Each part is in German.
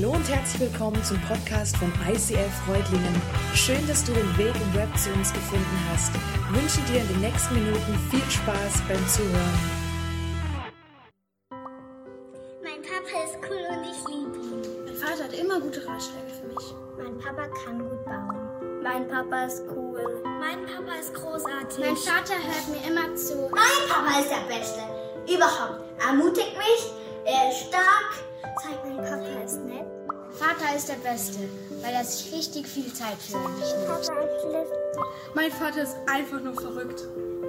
Hallo und herzlich willkommen zum Podcast von ICF Freudlingen. Schön, dass du den Weg im Web zu uns gefunden hast. Ich wünsche dir in den nächsten Minuten viel Spaß beim Zuhören. Mein Papa ist cool und ich liebe ihn. Mein Vater hat immer gute Ratschläge für mich. Mein Papa kann gut bauen. Mein Papa ist cool. Mein Papa ist großartig. Mein Vater hört mir immer zu. Mein Papa ist der Beste. Überhaupt. Er ermutigt mich. Er ist stark. Vater ist der Beste, weil er sich richtig viel Zeit für mich nimmt. Mein Vater ist einfach nur verrückt.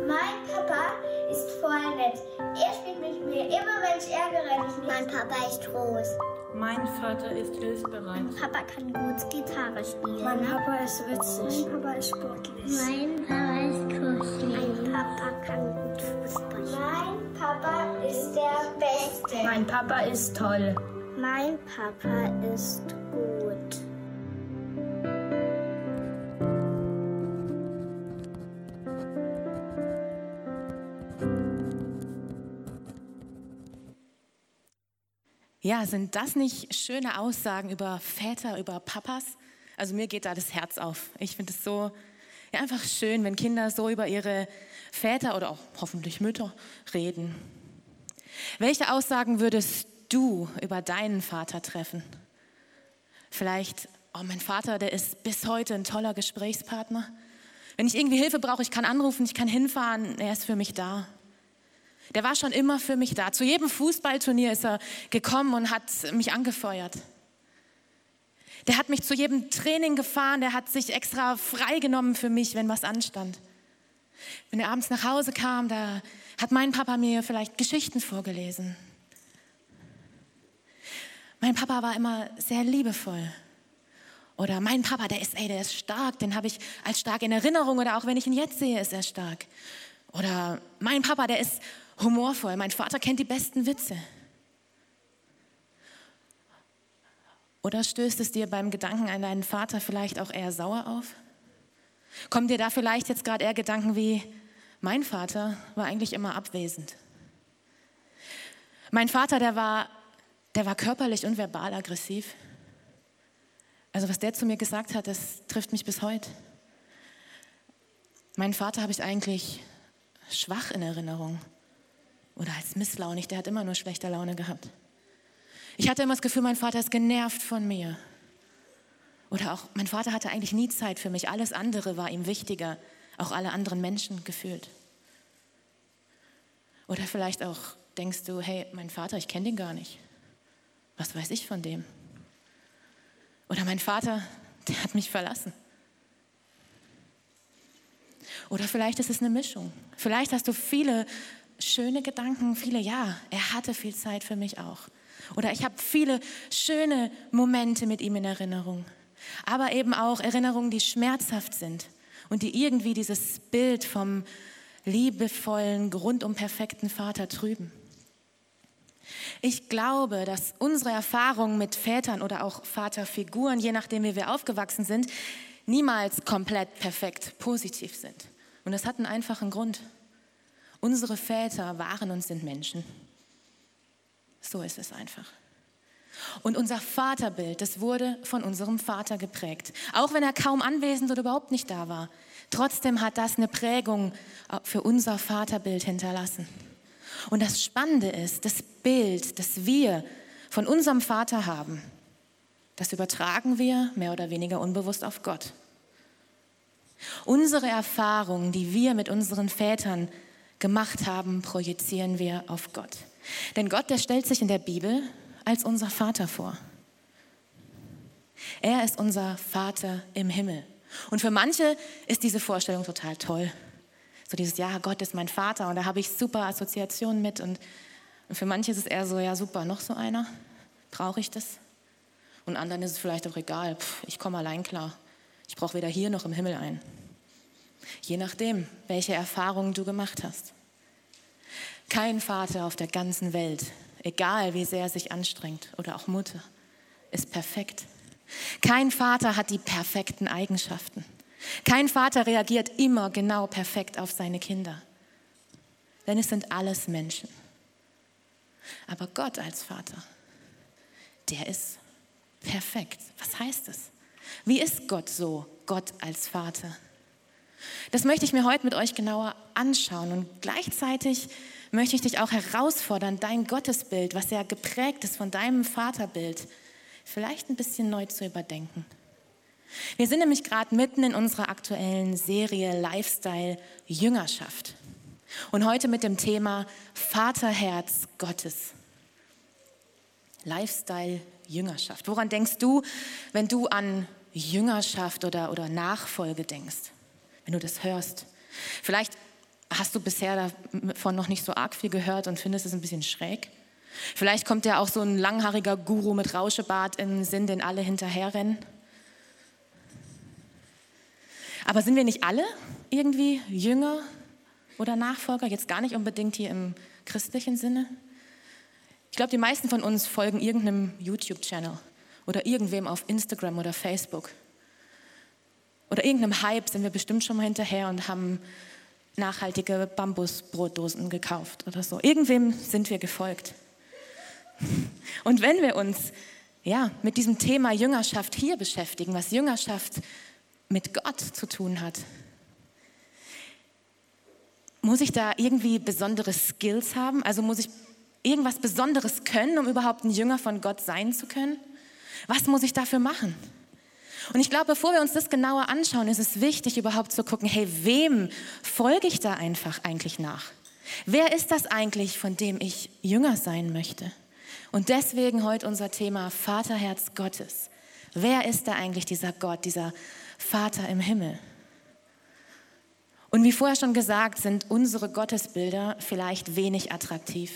Mein Papa ist voll nett. Er spielt mit mir immer, wenn ich ärgere mich nicht. Mein Papa ist groß. Mein Vater ist hilfsbereit. Mein Papa kann gut Gitarre spielen. Mein Papa ist witzig. Mein Papa ist sportlich. Mein Papa ist kuschelig. Mein Papa kann gut Fußball spielen. Mein Papa ist der Beste. Mein Papa ist toll. Mein Papa ist gut. Ja, sind das nicht schöne Aussagen über Väter, über Papas? Also mir geht da das Herz auf. Ich finde es so ja, einfach schön, wenn Kinder so über ihre Väter oder auch hoffentlich Mütter reden. Welche Aussagen würdest du über deinen Vater treffen? Vielleicht, oh, mein Vater, der ist bis heute ein toller Gesprächspartner. Wenn ich irgendwie Hilfe brauche, ich kann anrufen, ich kann hinfahren, er ist für mich da. Der war schon immer für mich da. Zu jedem Fußballturnier ist er gekommen und hat mich angefeuert. Der hat mich zu jedem Training gefahren, der hat sich extra freigenommen für mich, wenn was anstand. Wenn er abends nach Hause kam, da hat mein Papa mir vielleicht Geschichten vorgelesen. Mein Papa war immer sehr liebevoll. Oder mein Papa, der ist, ey, der ist stark, den habe ich als stark in Erinnerung oder auch wenn ich ihn jetzt sehe, ist er stark. Oder mein Papa, der ist humorvoll. Mein Vater kennt die besten Witze. Oder stößt es dir beim Gedanken an deinen Vater vielleicht auch eher sauer auf? Kommen dir da vielleicht jetzt gerade eher Gedanken wie, mein Vater war eigentlich immer abwesend. Mein Vater, der war, der war körperlich und verbal aggressiv. Also was der zu mir gesagt hat, das trifft mich bis heute. Mein Vater habe ich eigentlich schwach in Erinnerung oder als misslaunig, der hat immer nur schlechte Laune gehabt. Ich hatte immer das Gefühl, mein Vater ist genervt von mir. Oder auch, mein Vater hatte eigentlich nie Zeit für mich. Alles andere war ihm wichtiger, auch alle anderen Menschen gefühlt. Oder vielleicht auch denkst du, hey, mein Vater, ich kenne den gar nicht. Was weiß ich von dem? Oder mein Vater, der hat mich verlassen. Oder vielleicht ist es eine Mischung. Vielleicht hast du viele schöne Gedanken, viele, ja, er hatte viel Zeit für mich auch. Oder ich habe viele schöne Momente mit ihm in Erinnerung. Aber eben auch Erinnerungen, die schmerzhaft sind und die irgendwie dieses Bild vom liebevollen, rundum perfekten Vater trüben. Ich glaube, dass unsere Erfahrungen mit Vätern oder auch Vaterfiguren, je nachdem wie wir aufgewachsen sind, niemals komplett perfekt positiv sind. Und das hat einen einfachen Grund. Unsere Väter waren und sind Menschen. So ist es einfach. Und unser Vaterbild, das wurde von unserem Vater geprägt. Auch wenn er kaum anwesend oder überhaupt nicht da war. Trotzdem hat das eine Prägung für unser Vaterbild hinterlassen. Und das Spannende ist, das Bild, das wir von unserem Vater haben, das übertragen wir mehr oder weniger unbewusst auf Gott. Unsere Erfahrungen, die wir mit unseren Vätern gemacht haben, projizieren wir auf Gott. Denn Gott, der stellt sich in der Bibel als unser Vater vor. Er ist unser Vater im Himmel. Und für manche ist diese Vorstellung total toll. So dieses, ja, Gott ist mein Vater und da habe ich super Assoziationen mit. Und, für manche ist es eher so, ja, super, noch so einer? Brauche ich das? Und anderen ist es vielleicht auch egal, Pff, ich komme allein klar. Ich brauche weder hier noch im Himmel ein. Je nachdem, welche Erfahrungen du gemacht hast. Kein Vater auf der ganzen Welt, egal wie sehr er sich anstrengt oder auch Mutter, ist perfekt. Kein Vater hat die perfekten Eigenschaften. Kein Vater reagiert immer genau perfekt auf seine Kinder. Denn es sind alles Menschen. Aber Gott als Vater, der ist Perfekt. Was heißt es? Wie ist Gott so, Gott als Vater? Das möchte ich mir heute mit euch genauer anschauen und gleichzeitig möchte ich dich auch herausfordern, dein Gottesbild, was ja geprägt ist von deinem Vaterbild, vielleicht ein bisschen neu zu überdenken. Wir sind nämlich gerade mitten in unserer aktuellen Serie Lifestyle Jüngerschaft und heute mit dem Thema Vaterherz Gottes. Lifestyle Jüngerschaft. Woran denkst du, wenn du an Jüngerschaft oder, oder Nachfolge denkst? Wenn du das hörst? Vielleicht hast du bisher davon noch nicht so arg viel gehört und findest es ein bisschen schräg. Vielleicht kommt ja auch so ein langhaariger Guru mit Rauschebart im Sinn, den alle hinterherrennen. Aber sind wir nicht alle irgendwie Jünger oder Nachfolger? Jetzt gar nicht unbedingt hier im christlichen Sinne. Ich glaube, die meisten von uns folgen irgendeinem YouTube-Channel oder irgendwem auf Instagram oder Facebook. Oder irgendeinem Hype sind wir bestimmt schon mal hinterher und haben nachhaltige Bambusbrotdosen gekauft oder so. Irgendwem sind wir gefolgt. Und wenn wir uns ja, mit diesem Thema Jüngerschaft hier beschäftigen, was Jüngerschaft mit Gott zu tun hat, muss ich da irgendwie besondere Skills haben? Also muss ich irgendwas Besonderes können, um überhaupt ein Jünger von Gott sein zu können? Was muss ich dafür machen? Und ich glaube, bevor wir uns das genauer anschauen, ist es wichtig, überhaupt zu gucken, hey, wem folge ich da einfach eigentlich nach? Wer ist das eigentlich, von dem ich Jünger sein möchte? Und deswegen heute unser Thema Vaterherz Gottes. Wer ist da eigentlich dieser Gott, dieser Vater im Himmel? Und wie vorher schon gesagt, sind unsere Gottesbilder vielleicht wenig attraktiv.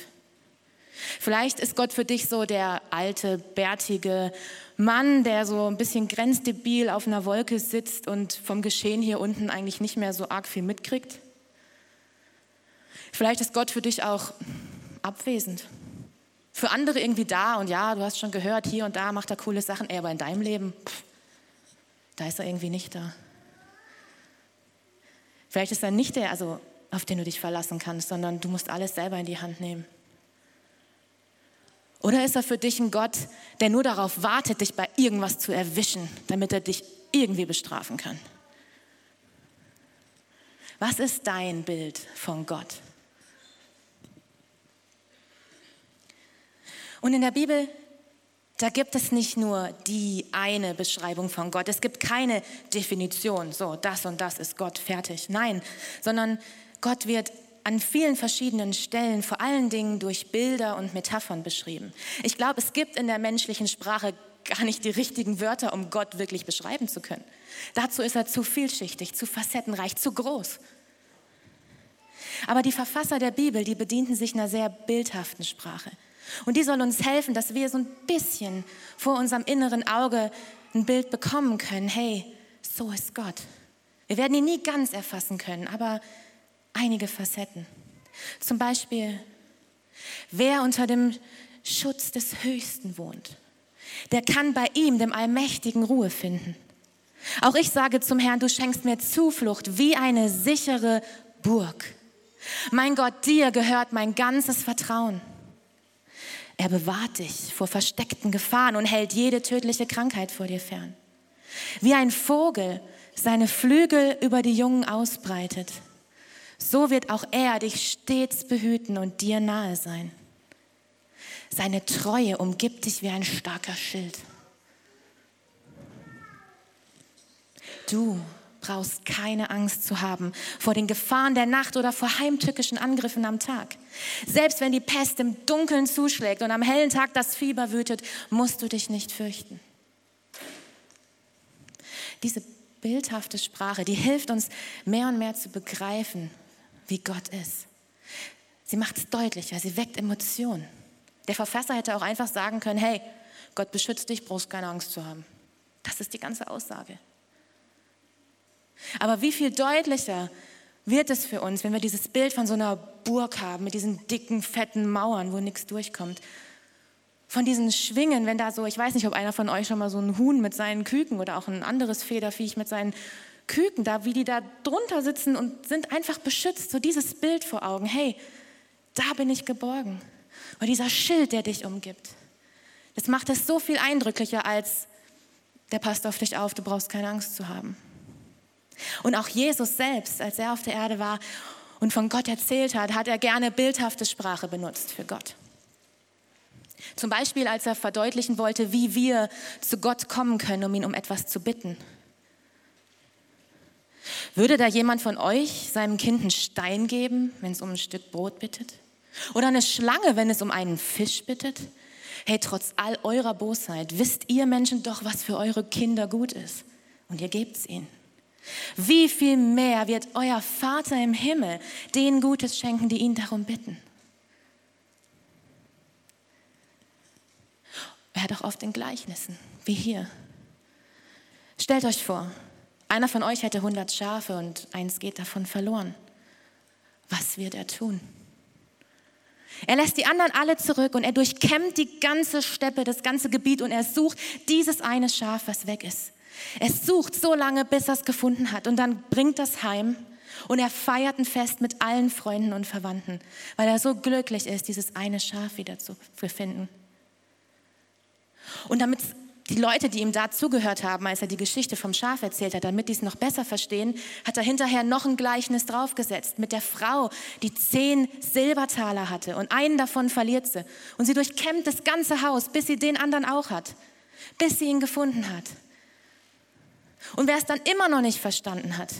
Vielleicht ist Gott für dich so der alte, bärtige Mann, der so ein bisschen grenzdebil auf einer Wolke sitzt und vom Geschehen hier unten eigentlich nicht mehr so arg viel mitkriegt. Vielleicht ist Gott für dich auch abwesend. Für andere irgendwie da und ja, du hast schon gehört, hier und da macht er coole Sachen, aber in deinem Leben, pff, da ist er irgendwie nicht da. Vielleicht ist er nicht der, also auf den du dich verlassen kannst, sondern du musst alles selber in die Hand nehmen. Oder ist er für dich ein Gott, der nur darauf wartet, dich bei irgendwas zu erwischen, damit er dich irgendwie bestrafen kann? Was ist dein Bild von Gott? Und in der Bibel, da gibt es nicht nur die eine Beschreibung von Gott. Es gibt keine Definition, so das und das ist Gott fertig. Nein, sondern Gott wird an vielen verschiedenen Stellen, vor allen Dingen durch Bilder und Metaphern beschrieben. Ich glaube, es gibt in der menschlichen Sprache gar nicht die richtigen Wörter, um Gott wirklich beschreiben zu können. Dazu ist er zu vielschichtig, zu facettenreich, zu groß. Aber die Verfasser der Bibel, die bedienten sich einer sehr bildhaften Sprache. Und die soll uns helfen, dass wir so ein bisschen vor unserem inneren Auge ein Bild bekommen können. Hey, so ist Gott. Wir werden ihn nie ganz erfassen können, aber einige Facetten. Zum Beispiel, wer unter dem Schutz des Höchsten wohnt, der kann bei ihm, dem Allmächtigen, Ruhe finden. Auch ich sage zum Herrn, du schenkst mir Zuflucht wie eine sichere Burg. Mein Gott, dir gehört mein ganzes Vertrauen. Er bewahrt dich vor versteckten Gefahren und hält jede tödliche Krankheit vor dir fern. Wie ein Vogel seine Flügel über die Jungen ausbreitet, so wird auch er dich stets behüten und dir nahe sein. Seine Treue umgibt dich wie ein starker Schild. Du brauchst keine Angst zu haben vor den Gefahren der Nacht oder vor heimtückischen Angriffen am Tag. Selbst wenn die Pest im Dunkeln zuschlägt und am hellen Tag das Fieber wütet, musst du dich nicht fürchten. Diese bildhafte Sprache, die hilft uns mehr und mehr zu begreifen, wie Gott ist. Sie macht es deutlicher, sie weckt Emotionen. Der Verfasser hätte auch einfach sagen können, hey, Gott beschützt dich, brauchst keine Angst zu haben. Das ist die ganze Aussage. Aber wie viel deutlicher wird es für uns, wenn wir dieses Bild von so einer Burg haben, mit diesen dicken, fetten Mauern, wo nichts durchkommt. Von diesen Schwingen, wenn da so, ich weiß nicht, ob einer von euch schon mal so ein Huhn mit seinen Küken oder auch ein anderes Federviech mit seinen Küken da, wie die da drunter sitzen und sind einfach beschützt. So dieses Bild vor Augen. Hey, da bin ich geborgen. Oder dieser Schild, der dich umgibt. Das macht es so viel eindrücklicher als der passt auf dich auf, du brauchst keine Angst zu haben. Und auch Jesus selbst, als er auf der Erde war und von Gott erzählt hat, hat er gerne bildhafte Sprache benutzt für Gott. Zum Beispiel, als er verdeutlichen wollte, wie wir zu Gott kommen können, um ihn um etwas zu bitten. Würde da jemand von euch seinem Kind einen Stein geben, wenn es um ein Stück Brot bittet? Oder eine Schlange, wenn es um einen Fisch bittet? Hey, trotz all eurer Bosheit wisst ihr Menschen doch, was für eure Kinder gut ist. Und ihr gebt es ihnen. Wie viel mehr wird euer Vater im Himmel denen Gutes schenken, die ihn darum bitten? Er hat auch oft in Gleichnissen, wie hier. Stellt euch vor, einer von euch hätte 100 Schafe und eins geht davon verloren. Was wird er tun? Er lässt die anderen alle zurück und er durchkämmt die ganze Steppe, das ganze Gebiet und er sucht dieses eine Schaf, was weg ist. Er sucht so lange, bis er es gefunden hat und dann bringt das heim und er feiert ein Fest mit allen Freunden und Verwandten, weil er so glücklich ist, dieses eine Schaf wieder zu finden. Und damit die Leute, die ihm da zugehört haben, als er die Geschichte vom Schaf erzählt hat, damit die es noch besser verstehen, hat er hinterher noch ein Gleichnis draufgesetzt mit der Frau, die zehn Silbertaler hatte und einen davon verliert sie. Und sie durchkämmt das ganze Haus, bis sie den anderen auch hat, bis sie ihn gefunden hat. Und wer es dann immer noch nicht verstanden hat,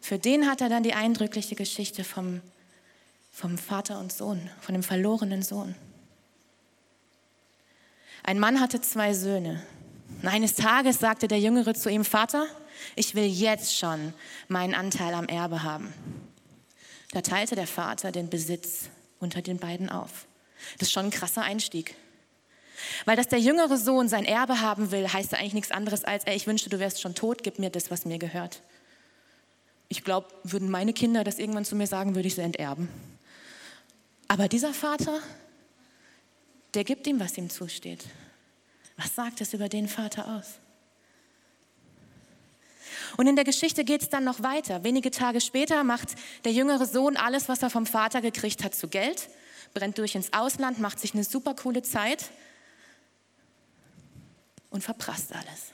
für den hat er dann die eindrückliche Geschichte vom, vom Vater und Sohn, von dem verlorenen Sohn. Ein Mann hatte zwei Söhne. Und eines Tages sagte der Jüngere zu ihm, Vater, ich will jetzt schon meinen Anteil am Erbe haben. Da teilte der Vater den Besitz unter den beiden auf. Das ist schon ein krasser Einstieg. Weil dass der jüngere Sohn sein Erbe haben will, heißt ja eigentlich nichts anderes als, ey, ich wünschte, du wärst schon tot, gib mir das, was mir gehört. Ich glaube, würden meine Kinder das irgendwann zu mir sagen, würde ich sie enterben. Aber dieser Vater, der gibt ihm, was ihm zusteht. Was sagt es über den Vater aus? Und in der Geschichte geht es dann noch weiter. Wenige Tage später macht der jüngere Sohn alles, was er vom Vater gekriegt hat, zu Geld, brennt durch ins Ausland, macht sich eine super coole Zeit und verprasst alles.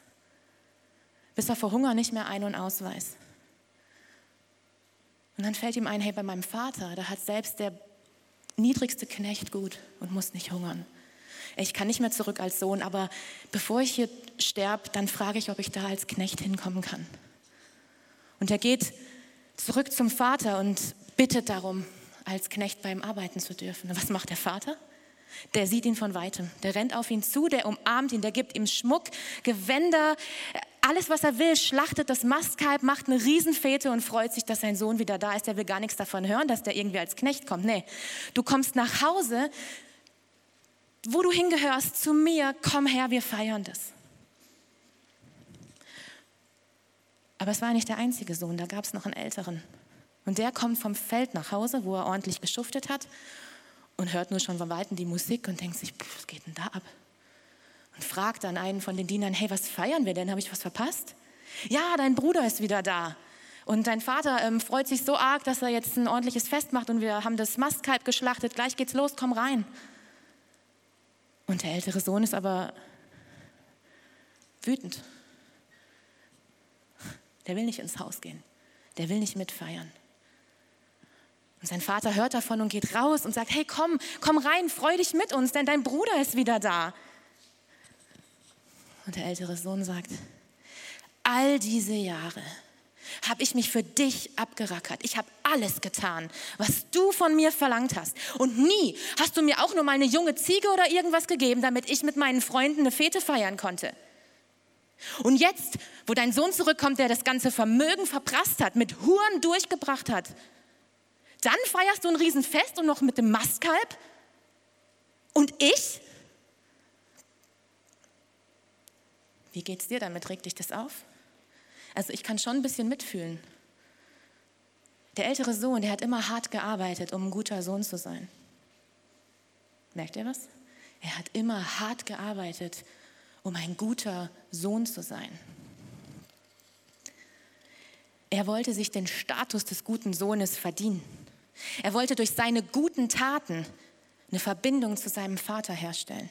Bis er vor Hunger nicht mehr ein- und ausweist. Und dann fällt ihm ein, hey, bei meinem Vater, da hat selbst der niedrigste Knecht gut und muss nicht hungern. Ich kann nicht mehr zurück als Sohn, aber bevor ich hier sterbe, dann frage ich, ob ich da als Knecht hinkommen kann. Und er geht zurück zum Vater und bittet darum, als Knecht bei ihm arbeiten zu dürfen. Und was macht der Vater? Der sieht ihn von weitem, der rennt auf ihn zu, der umarmt ihn, der gibt ihm Schmuck, Gewänder, alles, was er will, schlachtet das Mastkalb, macht eine Riesenfete und freut sich, dass sein Sohn wieder da ist. Der will gar nichts davon hören, dass der irgendwie als Knecht kommt. Nee, du kommst nach Hause, wo du hingehörst, zu mir, komm her, wir feiern das. Aber es war nicht der einzige Sohn, da gab es noch einen älteren. Und der kommt vom Feld nach Hause, wo er ordentlich geschuftet hat und hört nur schon von Weitem die Musik und denkt sich, was geht denn da ab? Und fragt dann einen von den Dienern, hey, was feiern wir denn? Habe ich was verpasst? Ja, dein Bruder ist wieder da. Und dein Vater ähm, freut sich so arg, dass er jetzt ein ordentliches Fest macht und wir haben das Mastkalb geschlachtet. Gleich geht's los, komm rein. Und der ältere Sohn ist aber wütend. Der will nicht ins Haus gehen. Der will nicht mitfeiern. Und sein Vater hört davon und geht raus und sagt, hey, komm, komm rein, freu dich mit uns, denn dein Bruder ist wieder da. Und der ältere Sohn sagt, all diese Jahre habe ich mich für dich abgerackert. Ich habe alles getan, was du von mir verlangt hast. Und nie hast du mir auch nur mal eine junge Ziege oder irgendwas gegeben, damit ich mit meinen Freunden eine Fete feiern konnte. Und jetzt, wo dein Sohn zurückkommt, der das ganze Vermögen verprasst hat, mit Huren durchgebracht hat, dann feierst du ein Riesenfest und noch mit dem Mastkalb? Und ich? Wie geht's dir damit? Regt dich das auf? Also ich kann schon ein bisschen mitfühlen. Der ältere Sohn, der hat immer hart gearbeitet, um ein guter Sohn zu sein. Merkt ihr was? Er hat immer hart gearbeitet, um ein guter Sohn zu sein. Er wollte sich den Status des guten Sohnes verdienen. Er wollte durch seine guten Taten eine Verbindung zu seinem Vater herstellen.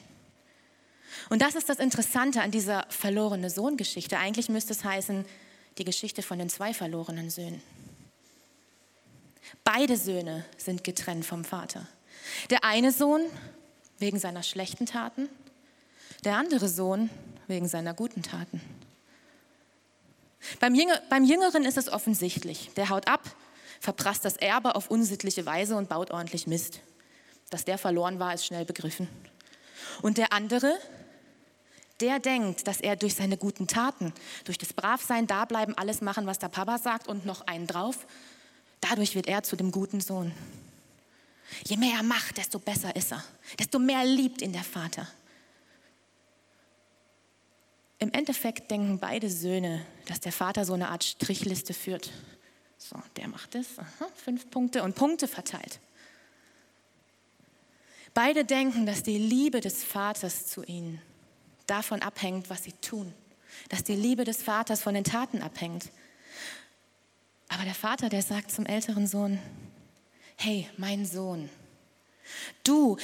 Und das ist das Interessante an dieser verlorene Sohn-Geschichte. Eigentlich müsste es heißen, die Geschichte von den zwei verlorenen Söhnen. Beide Söhne sind getrennt vom Vater. Der eine Sohn wegen seiner schlechten Taten, der andere Sohn wegen seiner guten Taten. Beim, Jünger, beim Jüngeren ist es offensichtlich. Der haut ab, verprasst das Erbe auf unsittliche Weise und baut ordentlich Mist. Dass der verloren war, ist schnell begriffen. Und der andere, der denkt, dass er durch seine guten Taten, durch das Bravsein, dableiben, alles machen, was der Papa sagt und noch einen drauf, dadurch wird er zu dem guten Sohn. Je mehr er macht, desto besser ist er, desto mehr liebt ihn der Vater. Im Endeffekt denken beide Söhne, dass der Vater so eine Art Strichliste führt. So, der macht es, aha, fünf Punkte und Punkte verteilt. Beide denken, dass die Liebe des Vaters zu ihnen davon abhängt, was sie tun. Dass die Liebe des Vaters von den Taten abhängt. Aber der Vater, der sagt zum älteren Sohn, hey, mein Sohn, du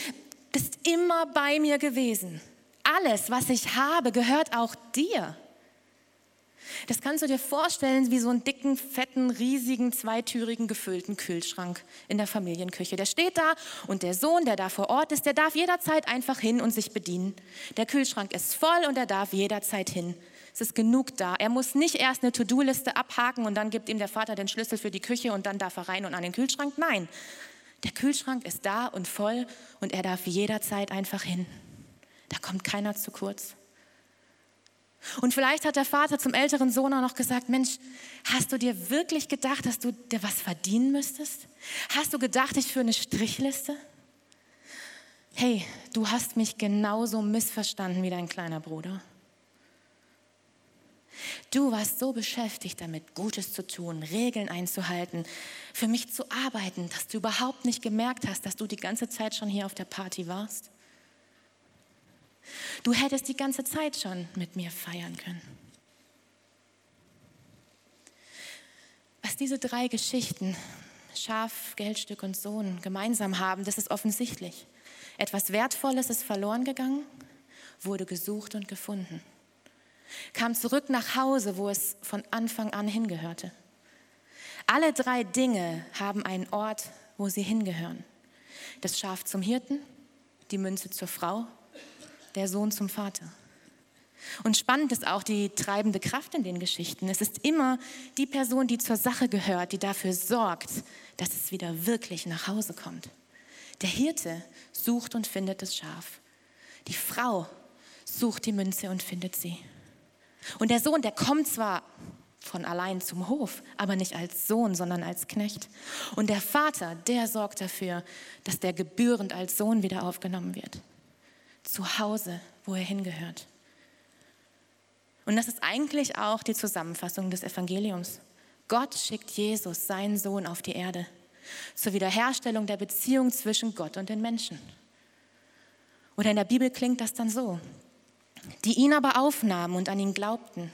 bist immer bei mir gewesen. Alles, was ich habe, gehört auch dir. Das kannst du dir vorstellen wie so einen dicken, fetten, riesigen, zweitürigen, gefüllten Kühlschrank in der Familienküche. Der steht da und der Sohn, der da vor Ort ist, der darf jederzeit einfach hin und sich bedienen. Der Kühlschrank ist voll und er darf jederzeit hin. Es ist genug da. Er muss nicht erst eine To-Do-Liste abhaken und dann gibt ihm der Vater den Schlüssel für die Küche und dann darf er rein und an den Kühlschrank. Nein, der Kühlschrank ist da und voll und er darf jederzeit einfach hin. Da kommt keiner zu kurz. Und vielleicht hat der Vater zum älteren Sohn auch noch gesagt, Mensch, hast du dir wirklich gedacht, dass du dir was verdienen müsstest? Hast du gedacht, ich für eine Strichliste? Hey, du hast mich genauso missverstanden wie dein kleiner Bruder. Du warst so beschäftigt damit, Gutes zu tun, Regeln einzuhalten, für mich zu arbeiten, dass du überhaupt nicht gemerkt hast, dass du die ganze Zeit schon hier auf der Party warst. Du hättest die ganze Zeit schon mit mir feiern können. Was diese drei Geschichten, Schaf, Geldstück und Sohn, gemeinsam haben, das ist offensichtlich. Etwas Wertvolles ist verloren gegangen, wurde gesucht und gefunden. Kam zurück nach Hause, wo es von Anfang an hingehörte. Alle drei Dinge haben einen Ort, wo sie hingehören. Das Schaf zum Hirten, die Münze zur Frau der Sohn zum Vater. Und spannend ist auch die treibende Kraft in den Geschichten. Es ist immer die Person, die zur Sache gehört, die dafür sorgt, dass es wieder wirklich nach Hause kommt. Der Hirte sucht und findet das Schaf. Die Frau sucht die Münze und findet sie. Und der Sohn, der kommt zwar von allein zum Hof, aber nicht als Sohn, sondern als Knecht. Und der Vater, der sorgt dafür, dass der gebührend als Sohn wieder aufgenommen wird zu Hause, wo er hingehört. Und das ist eigentlich auch die Zusammenfassung des Evangeliums. Gott schickt Jesus, seinen Sohn, auf die Erde zur Wiederherstellung der Beziehung zwischen Gott und den Menschen. Oder in der Bibel klingt das dann so. Die ihn aber aufnahmen und an ihn glaubten,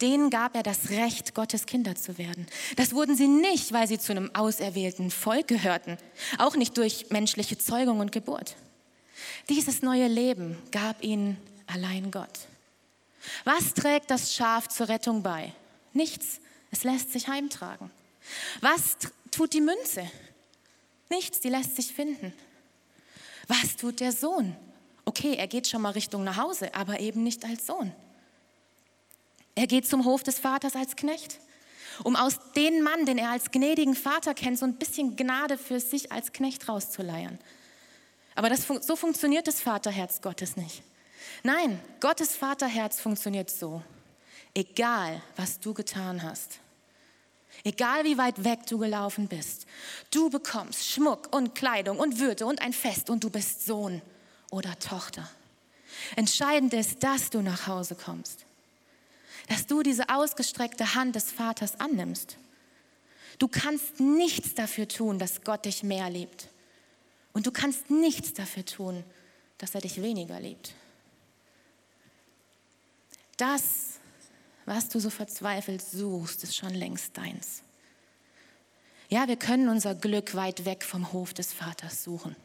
denen gab er das Recht, Gottes Kinder zu werden. Das wurden sie nicht, weil sie zu einem auserwählten Volk gehörten, auch nicht durch menschliche Zeugung und Geburt. Dieses neue Leben gab ihnen allein Gott. Was trägt das Schaf zur Rettung bei? Nichts. Es lässt sich heimtragen. Was tut die Münze? Nichts, die lässt sich finden. Was tut der Sohn? Okay, er geht schon mal Richtung nach Hause, aber eben nicht als Sohn. Er geht zum Hof des Vaters als Knecht, um aus dem Mann, den er als gnädigen Vater kennt, so ein bisschen Gnade für sich als Knecht rauszuleiern. Aber das, so funktioniert das Vaterherz Gottes nicht. Nein, Gottes Vaterherz funktioniert so. Egal, was du getan hast, egal wie weit weg du gelaufen bist, du bekommst Schmuck und Kleidung und Würde und ein Fest und du bist Sohn oder Tochter. Entscheidend ist, dass du nach Hause kommst, dass du diese ausgestreckte Hand des Vaters annimmst. Du kannst nichts dafür tun, dass Gott dich mehr liebt. Und du kannst nichts dafür tun, dass er dich weniger liebt. Das, was du so verzweifelt suchst, ist schon längst deins. Ja, wir können unser Glück weit weg vom Hof des Vaters suchen.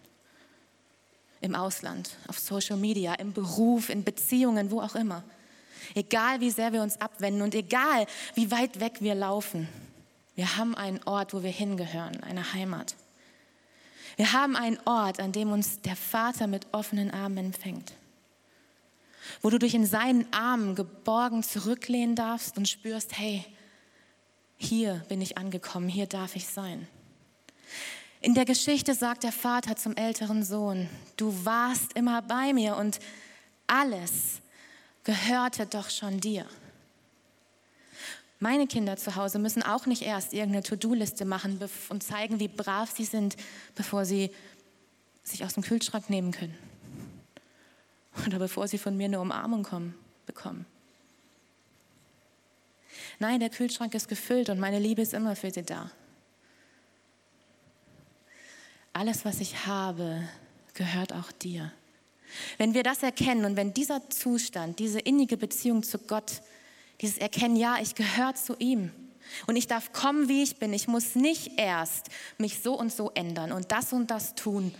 im Ausland, auf Social Media, im Beruf, in Beziehungen, wo auch immer. Egal wie sehr wir uns abwenden und egal wie weit weg wir laufen, wir haben einen Ort, wo wir hingehören, eine Heimat. Wir haben einen Ort, an dem uns der Vater mit offenen Armen empfängt. Wo du dich in seinen Armen geborgen zurücklehnen darfst und spürst, hey, hier bin ich angekommen, hier darf ich sein. In der Geschichte sagt der Vater zum älteren Sohn, du warst immer bei mir und alles gehörte doch schon dir. Meine Kinder zu Hause müssen auch nicht erst irgendeine To-Do-Liste machen und zeigen, wie brav sie sind, bevor sie sich aus dem Kühlschrank nehmen können. Oder bevor sie von mir eine Umarmung kommen, bekommen. Nein, der Kühlschrank ist gefüllt und meine Liebe ist immer für sie da. Alles, was ich habe, gehört auch dir. Wenn wir das erkennen und wenn dieser Zustand, diese innige Beziehung zu Gott dieses Erkennen, ja, ich gehöre zu ihm. Und ich darf kommen, wie ich bin. Ich muss nicht erst mich so und so ändern und das und das tun.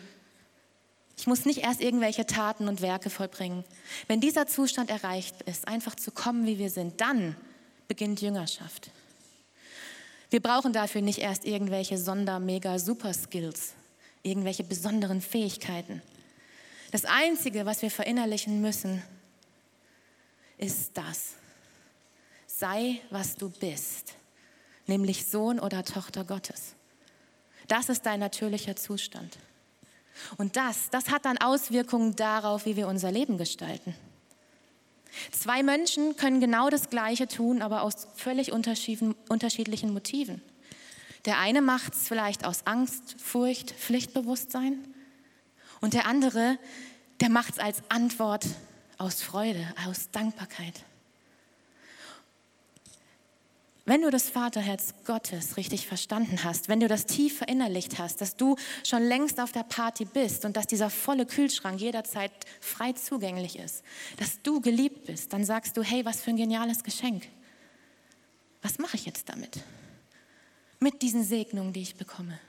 Ich muss nicht erst irgendwelche Taten und Werke vollbringen. Wenn dieser Zustand erreicht ist, einfach zu kommen, wie wir sind, dann beginnt Jüngerschaft. Wir brauchen dafür nicht erst irgendwelche Sonder-, Mega-, Super-Skills, irgendwelche besonderen Fähigkeiten. Das Einzige, was wir verinnerlichen müssen, ist das sei, was du bist, nämlich Sohn oder Tochter Gottes. Das ist dein natürlicher Zustand. Und das, das hat dann Auswirkungen darauf, wie wir unser Leben gestalten. Zwei Menschen können genau das Gleiche tun, aber aus völlig unterschiedlichen Motiven. Der eine macht es vielleicht aus Angst, Furcht, Pflichtbewusstsein und der andere, der macht es als Antwort aus Freude, aus Dankbarkeit. Wenn du das Vaterherz Gottes richtig verstanden hast, wenn du das tief verinnerlicht hast, dass du schon längst auf der Party bist und dass dieser volle Kühlschrank jederzeit frei zugänglich ist, dass du geliebt bist, dann sagst du, hey, was für ein geniales Geschenk. Was mache ich jetzt damit? Mit diesen Segnungen, die ich bekomme.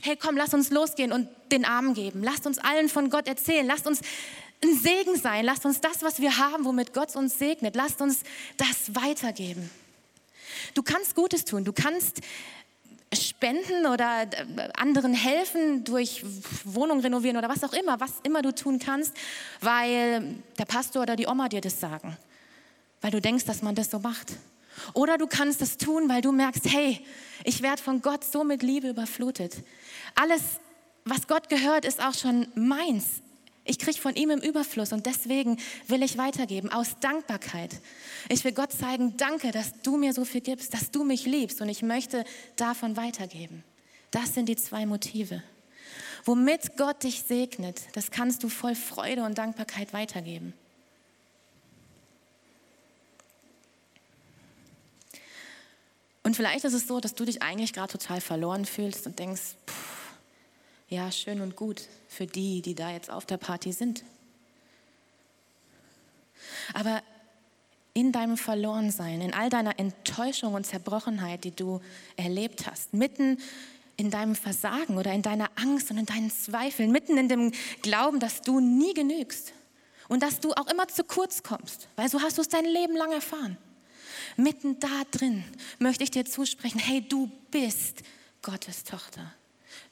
Hey, komm, lass uns losgehen und den Arm geben. Lasst uns allen von Gott erzählen. Lasst uns ein Segen sein. Lasst uns das, was wir haben, womit Gott uns segnet, lasst uns das weitergeben. Du kannst Gutes tun, du kannst spenden oder äh, anderen helfen durch Wohnung renovieren oder was auch immer, was immer du tun kannst, weil der Pastor oder die Oma dir das sagen, weil du denkst, dass man das so macht. Oder du kannst es tun, weil du merkst, hey, ich werde von Gott so mit Liebe überflutet. Alles, was Gott gehört, ist auch schon meins. Ich kriege von ihm im Überfluss und deswegen will ich weitergeben, aus Dankbarkeit. Ich will Gott zeigen, danke, dass du mir so viel gibst, dass du mich liebst und ich möchte davon weitergeben. Das sind die zwei Motive. Womit Gott dich segnet, das kannst du voll Freude und Dankbarkeit weitergeben. Und vielleicht ist es so, dass du dich eigentlich gerade total verloren fühlst und denkst, pff, ja, schön und gut für die, die da jetzt auf der Party sind. Aber in deinem Verlorensein, in all deiner Enttäuschung und Zerbrochenheit, die du erlebt hast, mitten in deinem Versagen oder in deiner Angst und in deinen Zweifeln, mitten in dem Glauben, dass du nie genügst und dass du auch immer zu kurz kommst, weil so hast du es dein Leben lang erfahren. Mitten da drin möchte ich dir zusprechen, hey, du bist Gottes Tochter.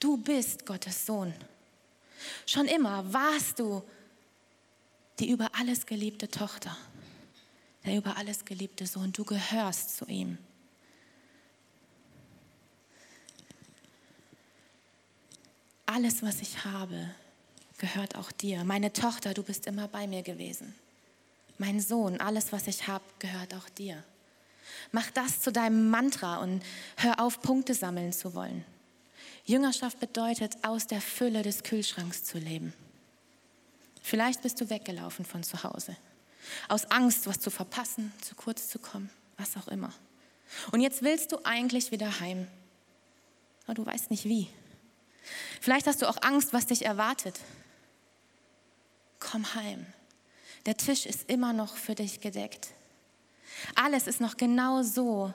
Du bist Gottes Sohn. Schon immer warst du die über alles geliebte Tochter, der über alles geliebte Sohn. Du gehörst zu ihm. Alles, was ich habe, gehört auch dir. Meine Tochter, du bist immer bei mir gewesen. Mein Sohn, alles, was ich habe, gehört auch dir. Mach das zu deinem Mantra und hör auf, Punkte sammeln zu wollen. Jüngerschaft bedeutet, aus der Fülle des Kühlschranks zu leben. Vielleicht bist du weggelaufen von zu Hause. Aus Angst, was zu verpassen, zu kurz zu kommen, was auch immer. Und jetzt willst du eigentlich wieder heim. Aber du weißt nicht wie. Vielleicht hast du auch Angst, was dich erwartet. Komm heim. Der Tisch ist immer noch für dich gedeckt. Alles ist noch genau so,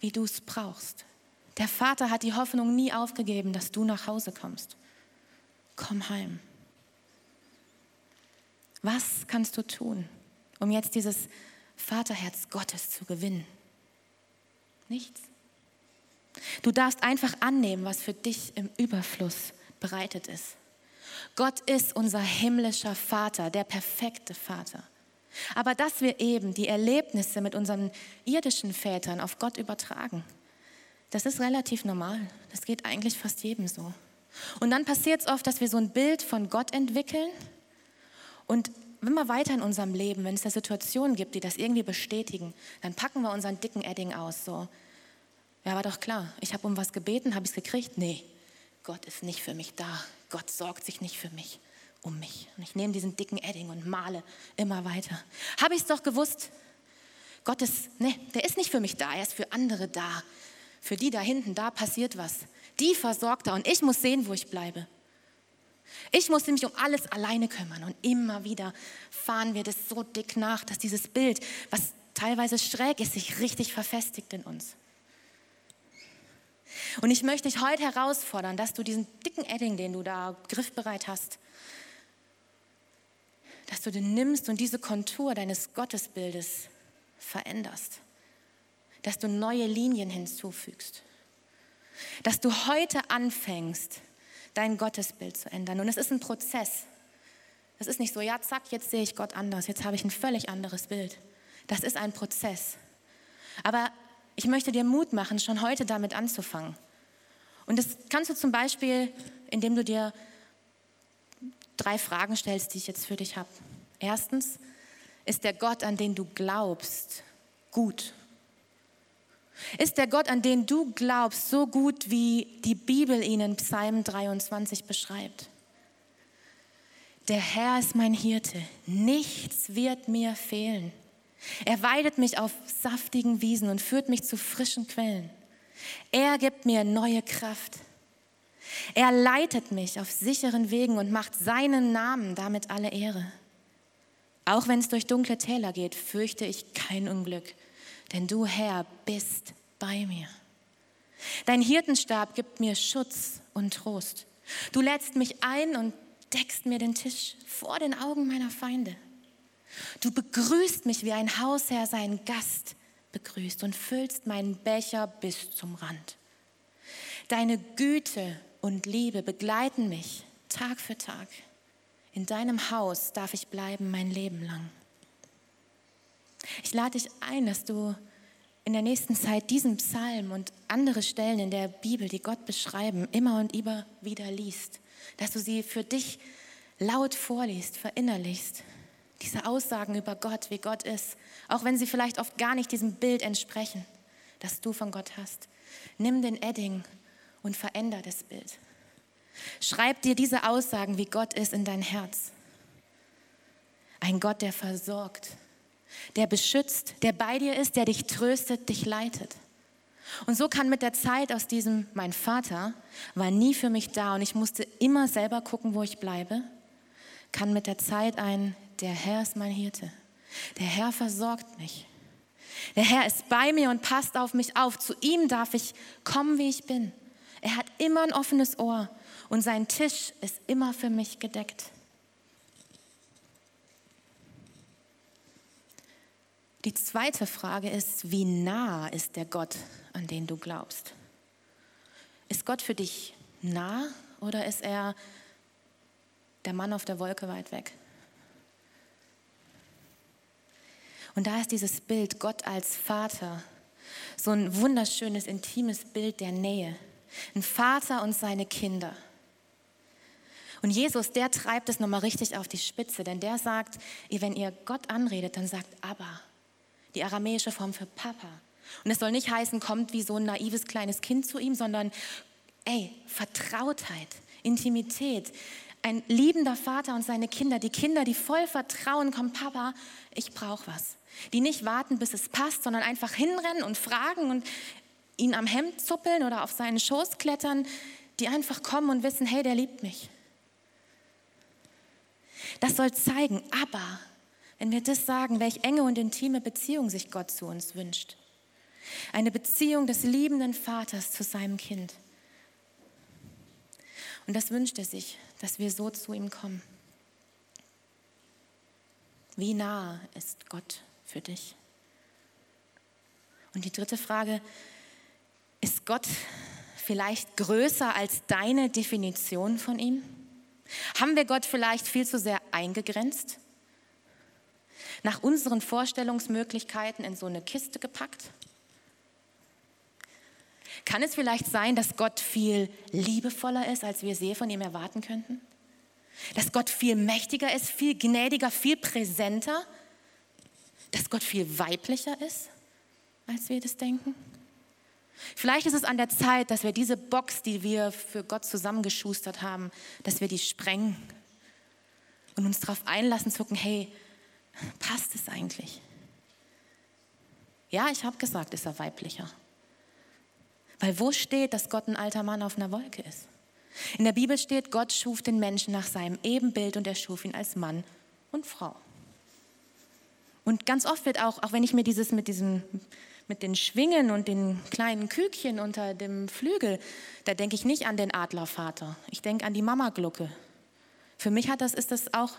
wie du es brauchst. Der Vater hat die Hoffnung nie aufgegeben, dass du nach Hause kommst. komm heim. Was kannst du tun, um jetzt dieses Vaterherz Gottes zu gewinnen? Nichts. Du darfst einfach annehmen, was für dich im Überfluss bereitet ist. Gott ist unser himmlischer Vater, der perfekte Vater. Aber dass wir eben die Erlebnisse mit unseren irdischen Vätern auf Gott übertragen, das ist relativ normal. Das geht eigentlich fast jedem so. Und dann passiert es oft, dass wir so ein Bild von Gott entwickeln und immer weiter in unserem Leben, wenn es da Situationen gibt, die das irgendwie bestätigen, dann packen wir unseren dicken Edding aus. So, ja, war doch klar. Ich habe um was gebeten, habe ich es gekriegt? Nee, Gott ist nicht für mich da. Gott sorgt sich nicht für mich, um mich. Und ich nehme diesen dicken Edding und male immer weiter. Habe ich es doch gewusst? Gott ist, nee, der ist nicht für mich da, er ist für andere da. Für die da hinten, da passiert was. Die versorgt er und ich muss sehen, wo ich bleibe. Ich muss mich um alles alleine kümmern und immer wieder fahren wir das so dick nach, dass dieses Bild, was teilweise schräg ist, sich richtig verfestigt in uns. Und ich möchte dich heute herausfordern, dass du diesen dicken Edding, den du da griffbereit hast, dass du den nimmst und diese Kontur deines Gottesbildes veränderst. Dass du neue Linien hinzufügst. Dass du heute anfängst, dein Gottesbild zu ändern. Und es ist ein Prozess. Das ist nicht so, ja, zack, jetzt sehe ich Gott anders, jetzt habe ich ein völlig anderes Bild. Das ist ein Prozess. Aber ich möchte dir Mut machen, schon heute damit anzufangen. Und das kannst du zum Beispiel, indem du dir drei Fragen stellst, die ich jetzt für dich habe. Erstens, ist der Gott, an den du glaubst, gut? Ist der Gott, an den du glaubst, so gut, wie die Bibel ihn in Psalm 23 beschreibt? Der Herr ist mein Hirte, nichts wird mir fehlen. Er weidet mich auf saftigen Wiesen und führt mich zu frischen Quellen. Er gibt mir neue Kraft. Er leitet mich auf sicheren Wegen und macht seinen Namen damit alle Ehre. Auch wenn es durch dunkle Täler geht, fürchte ich kein Unglück, denn du, Herr, bist bei mir. Dein Hirtenstab gibt mir Schutz und Trost. Du lädst mich ein und deckst mir den Tisch vor den Augen meiner Feinde. Du begrüßt mich wie ein Hausherr seinen Gast begrüßt und füllst meinen Becher bis zum Rand. Deine Güte und Liebe begleiten mich Tag für Tag. In deinem Haus darf ich bleiben mein Leben lang. Ich lade dich ein, dass du in der nächsten Zeit diesen Psalm und andere Stellen in der Bibel, die Gott beschreiben, immer und immer wieder liest. Dass du sie für dich laut vorliest, verinnerlichst diese Aussagen über Gott, wie Gott ist, auch wenn sie vielleicht oft gar nicht diesem Bild entsprechen, das du von Gott hast. Nimm den Edding und veränder das Bild. Schreib dir diese Aussagen, wie Gott ist, in dein Herz. Ein Gott, der versorgt, der beschützt, der bei dir ist, der dich tröstet, dich leitet. Und so kann mit der Zeit aus diesem, mein Vater war nie für mich da und ich musste immer selber gucken, wo ich bleibe, kann mit der Zeit ein, der Herr ist mein Hirte. Der Herr versorgt mich. Der Herr ist bei mir und passt auf mich auf. Zu ihm darf ich kommen, wie ich bin. Er hat immer ein offenes Ohr und sein Tisch ist immer für mich gedeckt. Die zweite Frage ist, wie nah ist der Gott, an den du glaubst? Ist Gott für dich nah oder ist er der Mann auf der Wolke weit weg? Und da ist dieses Bild Gott als Vater, so ein wunderschönes, intimes Bild der Nähe. Ein Vater und seine Kinder. Und Jesus, der treibt es nochmal richtig auf die Spitze, denn der sagt, wenn ihr Gott anredet, dann sagt Abba, die aramäische Form für Papa. Und es soll nicht heißen, kommt wie so ein naives kleines Kind zu ihm, sondern ey, Vertrautheit, Intimität, ein liebender Vater und seine Kinder, die Kinder, die voll Vertrauen kommen, Papa, ich brauche was. Die nicht warten, bis es passt, sondern einfach hinrennen und fragen und ihn am Hemd zuppeln oder auf seinen Schoß klettern, die einfach kommen und wissen, hey, der liebt mich. Das soll zeigen, aber wenn wir das sagen, welche enge und intime Beziehung sich Gott zu uns wünscht. Eine Beziehung des liebenden Vaters zu seinem Kind. Und das wünscht er sich, dass wir so zu ihm kommen. Wie nah ist Gott für dich? Und die dritte Frage, ist Gott vielleicht größer als deine Definition von ihm? Haben wir Gott vielleicht viel zu sehr eingegrenzt? Nach unseren Vorstellungsmöglichkeiten in so eine Kiste gepackt? Kann es vielleicht sein, dass Gott viel liebevoller ist, als wir sie von ihm erwarten könnten? Dass Gott viel mächtiger ist, viel gnädiger, viel präsenter? Dass Gott viel weiblicher ist, als wir das denken? Vielleicht ist es an der Zeit, dass wir diese Box, die wir für Gott zusammengeschustert haben, dass wir die sprengen und uns darauf einlassen zu gucken, hey, passt es eigentlich? Ja, ich habe gesagt, ist er weiblicher. Weil wo steht, dass Gott ein alter Mann auf einer Wolke ist? In der Bibel steht, Gott schuf den Menschen nach seinem Ebenbild und er schuf ihn als Mann und Frau. Und ganz oft wird auch, auch wenn ich mir dieses mit diesem mit den Schwingen und den kleinen Kükchen unter dem Flügel, da denke ich nicht an den Adlervater. Ich denke an die Mama-Glucke. Für mich hat das, ist das auch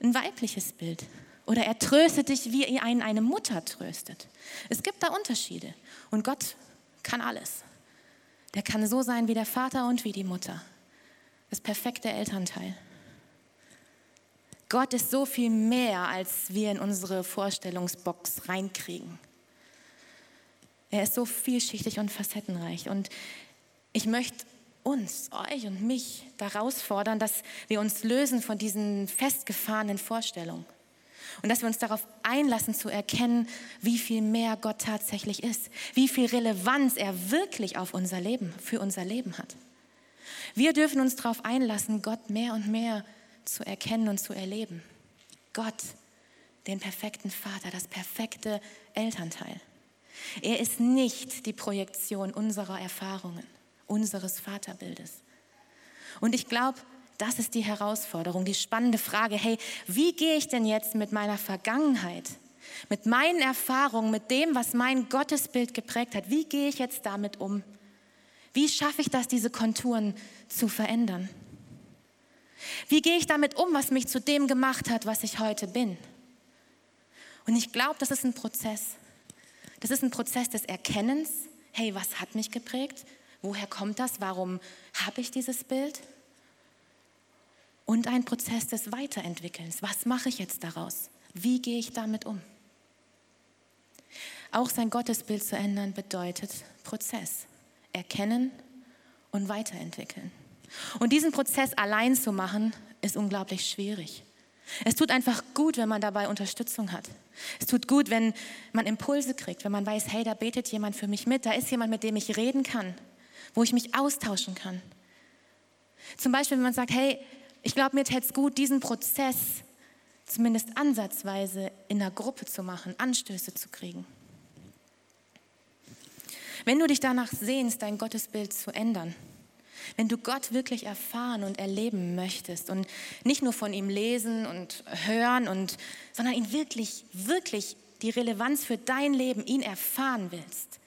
ein weibliches Bild. Oder er tröstet dich, wie einen eine Mutter tröstet. Es gibt da Unterschiede. Und Gott kann alles. Der kann so sein wie der Vater und wie die Mutter. Das perfekte Elternteil. Gott ist so viel mehr, als wir in unsere Vorstellungsbox reinkriegen. Er ist so vielschichtig und facettenreich. Und ich möchte uns, euch und mich herausfordern, dass wir uns lösen von diesen festgefahrenen Vorstellungen. Und dass wir uns darauf einlassen zu erkennen, wie viel mehr Gott tatsächlich ist, wie viel Relevanz er wirklich auf unser Leben, für unser Leben hat. Wir dürfen uns darauf einlassen, Gott mehr und mehr zu erkennen und zu erleben. Gott, den perfekten Vater, das perfekte Elternteil. Er ist nicht die Projektion unserer Erfahrungen, unseres Vaterbildes. Und ich glaube, das ist die Herausforderung, die spannende Frage. Hey, wie gehe ich denn jetzt mit meiner Vergangenheit, mit meinen Erfahrungen, mit dem, was mein Gottesbild geprägt hat, wie gehe ich jetzt damit um? Wie schaffe ich das, diese Konturen zu verändern? Wie gehe ich damit um, was mich zu dem gemacht hat, was ich heute bin? Und ich glaube, das ist ein Prozess. Das ist ein Prozess des Erkennens. Hey, was hat mich geprägt? Woher kommt das? Warum habe ich dieses Bild? und ein Prozess des Weiterentwickelns. Was mache ich jetzt daraus? Wie gehe ich damit um? Auch sein Gottesbild zu ändern bedeutet Prozess. Erkennen und weiterentwickeln. Und diesen Prozess allein zu machen, ist unglaublich schwierig. Es tut einfach gut, wenn man dabei Unterstützung hat. Es tut gut, wenn man Impulse kriegt, wenn man weiß, hey, da betet jemand für mich mit, da ist jemand, mit dem ich reden kann, wo ich mich austauschen kann. Zum Beispiel, wenn man sagt, hey, ich glaube, mir täte es gut, diesen Prozess zumindest ansatzweise in einer Gruppe zu machen, Anstöße zu kriegen. Wenn du dich danach sehnst, dein Gottesbild zu ändern, wenn du Gott wirklich erfahren und erleben möchtest und nicht nur von ihm lesen und hören und sondern ihn wirklich wirklich die Relevanz für dein Leben ihn erfahren willst,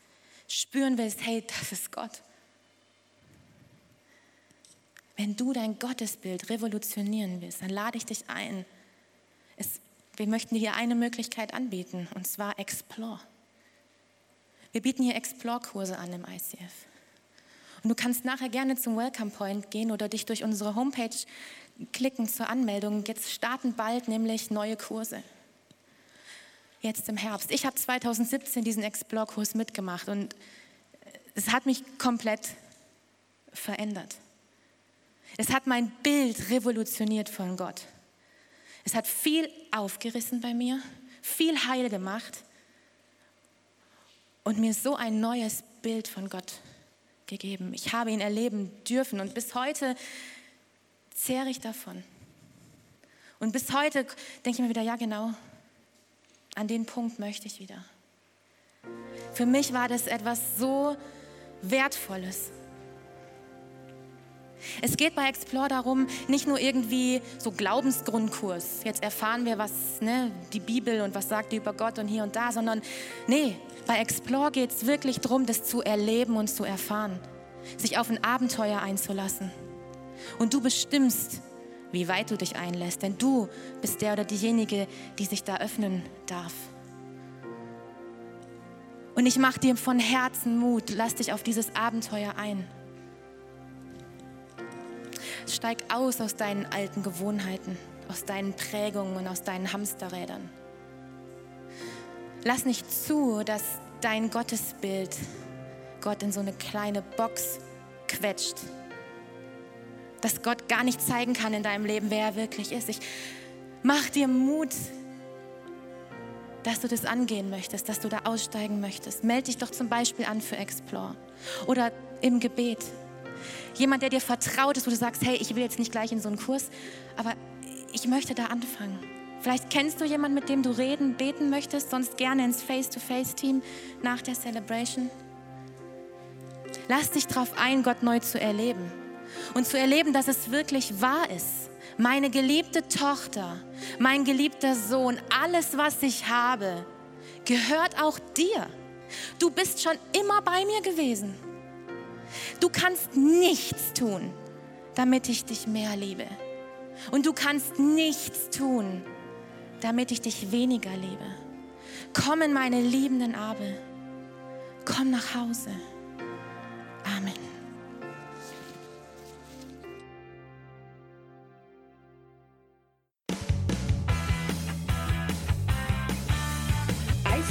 spüren willst, hey, das ist Gott. Wenn du dein Gottesbild revolutionieren willst, dann lade ich dich ein. Es, wir möchten dir hier eine Möglichkeit anbieten, und zwar Explore. Wir bieten hier Explore-Kurse an im ICF. Und du kannst nachher gerne zum Welcome Point gehen oder dich durch unsere Homepage klicken zur Anmeldung. Jetzt starten bald nämlich neue Kurse. Jetzt im Herbst. Ich habe 2017 diesen Explore-Kurs mitgemacht und es hat mich komplett verändert. Es hat mein Bild revolutioniert von Gott. Es hat viel aufgerissen bei mir, viel heil gemacht und mir so ein neues Bild von Gott gegeben. Ich habe ihn erleben dürfen und bis heute zehre ich davon. Und bis heute denke ich mir wieder, ja genau, an den Punkt möchte ich wieder. Für mich war das etwas so Wertvolles. Es geht bei Explore darum, nicht nur irgendwie so Glaubensgrundkurs, jetzt erfahren wir, was ne, die Bibel und was sagt die über Gott und hier und da, sondern nee, bei Explore geht es wirklich darum, das zu erleben und zu erfahren, sich auf ein Abenteuer einzulassen. Und du bestimmst, wie weit du dich einlässt, denn du bist der oder diejenige, die sich da öffnen darf. Und ich mache dir von Herzen Mut, lass dich auf dieses Abenteuer ein. Steig aus aus deinen alten Gewohnheiten, aus deinen Prägungen und aus deinen Hamsterrädern. Lass nicht zu, dass dein Gottesbild Gott in so eine kleine Box quetscht. Dass Gott gar nicht zeigen kann in deinem Leben, wer er wirklich ist. Ich mach dir Mut, dass du das angehen möchtest, dass du da aussteigen möchtest. Meld dich doch zum Beispiel an für Explore oder im Gebet. Jemand, der dir vertraut ist, wo du sagst, hey, ich will jetzt nicht gleich in so einen Kurs, aber ich möchte da anfangen. Vielleicht kennst du jemanden, mit dem du reden, beten möchtest, sonst gerne ins Face-to-Face-Team nach der Celebration. Lass dich darauf ein, Gott neu zu erleben und zu erleben, dass es wirklich wahr ist. Meine geliebte Tochter, mein geliebter Sohn, alles, was ich habe, gehört auch dir. Du bist schon immer bei mir gewesen. Du kannst nichts tun, damit ich dich mehr liebe. Und du kannst nichts tun, damit ich dich weniger liebe. Komm in meine liebenden Arme. Komm nach Hause. Amen.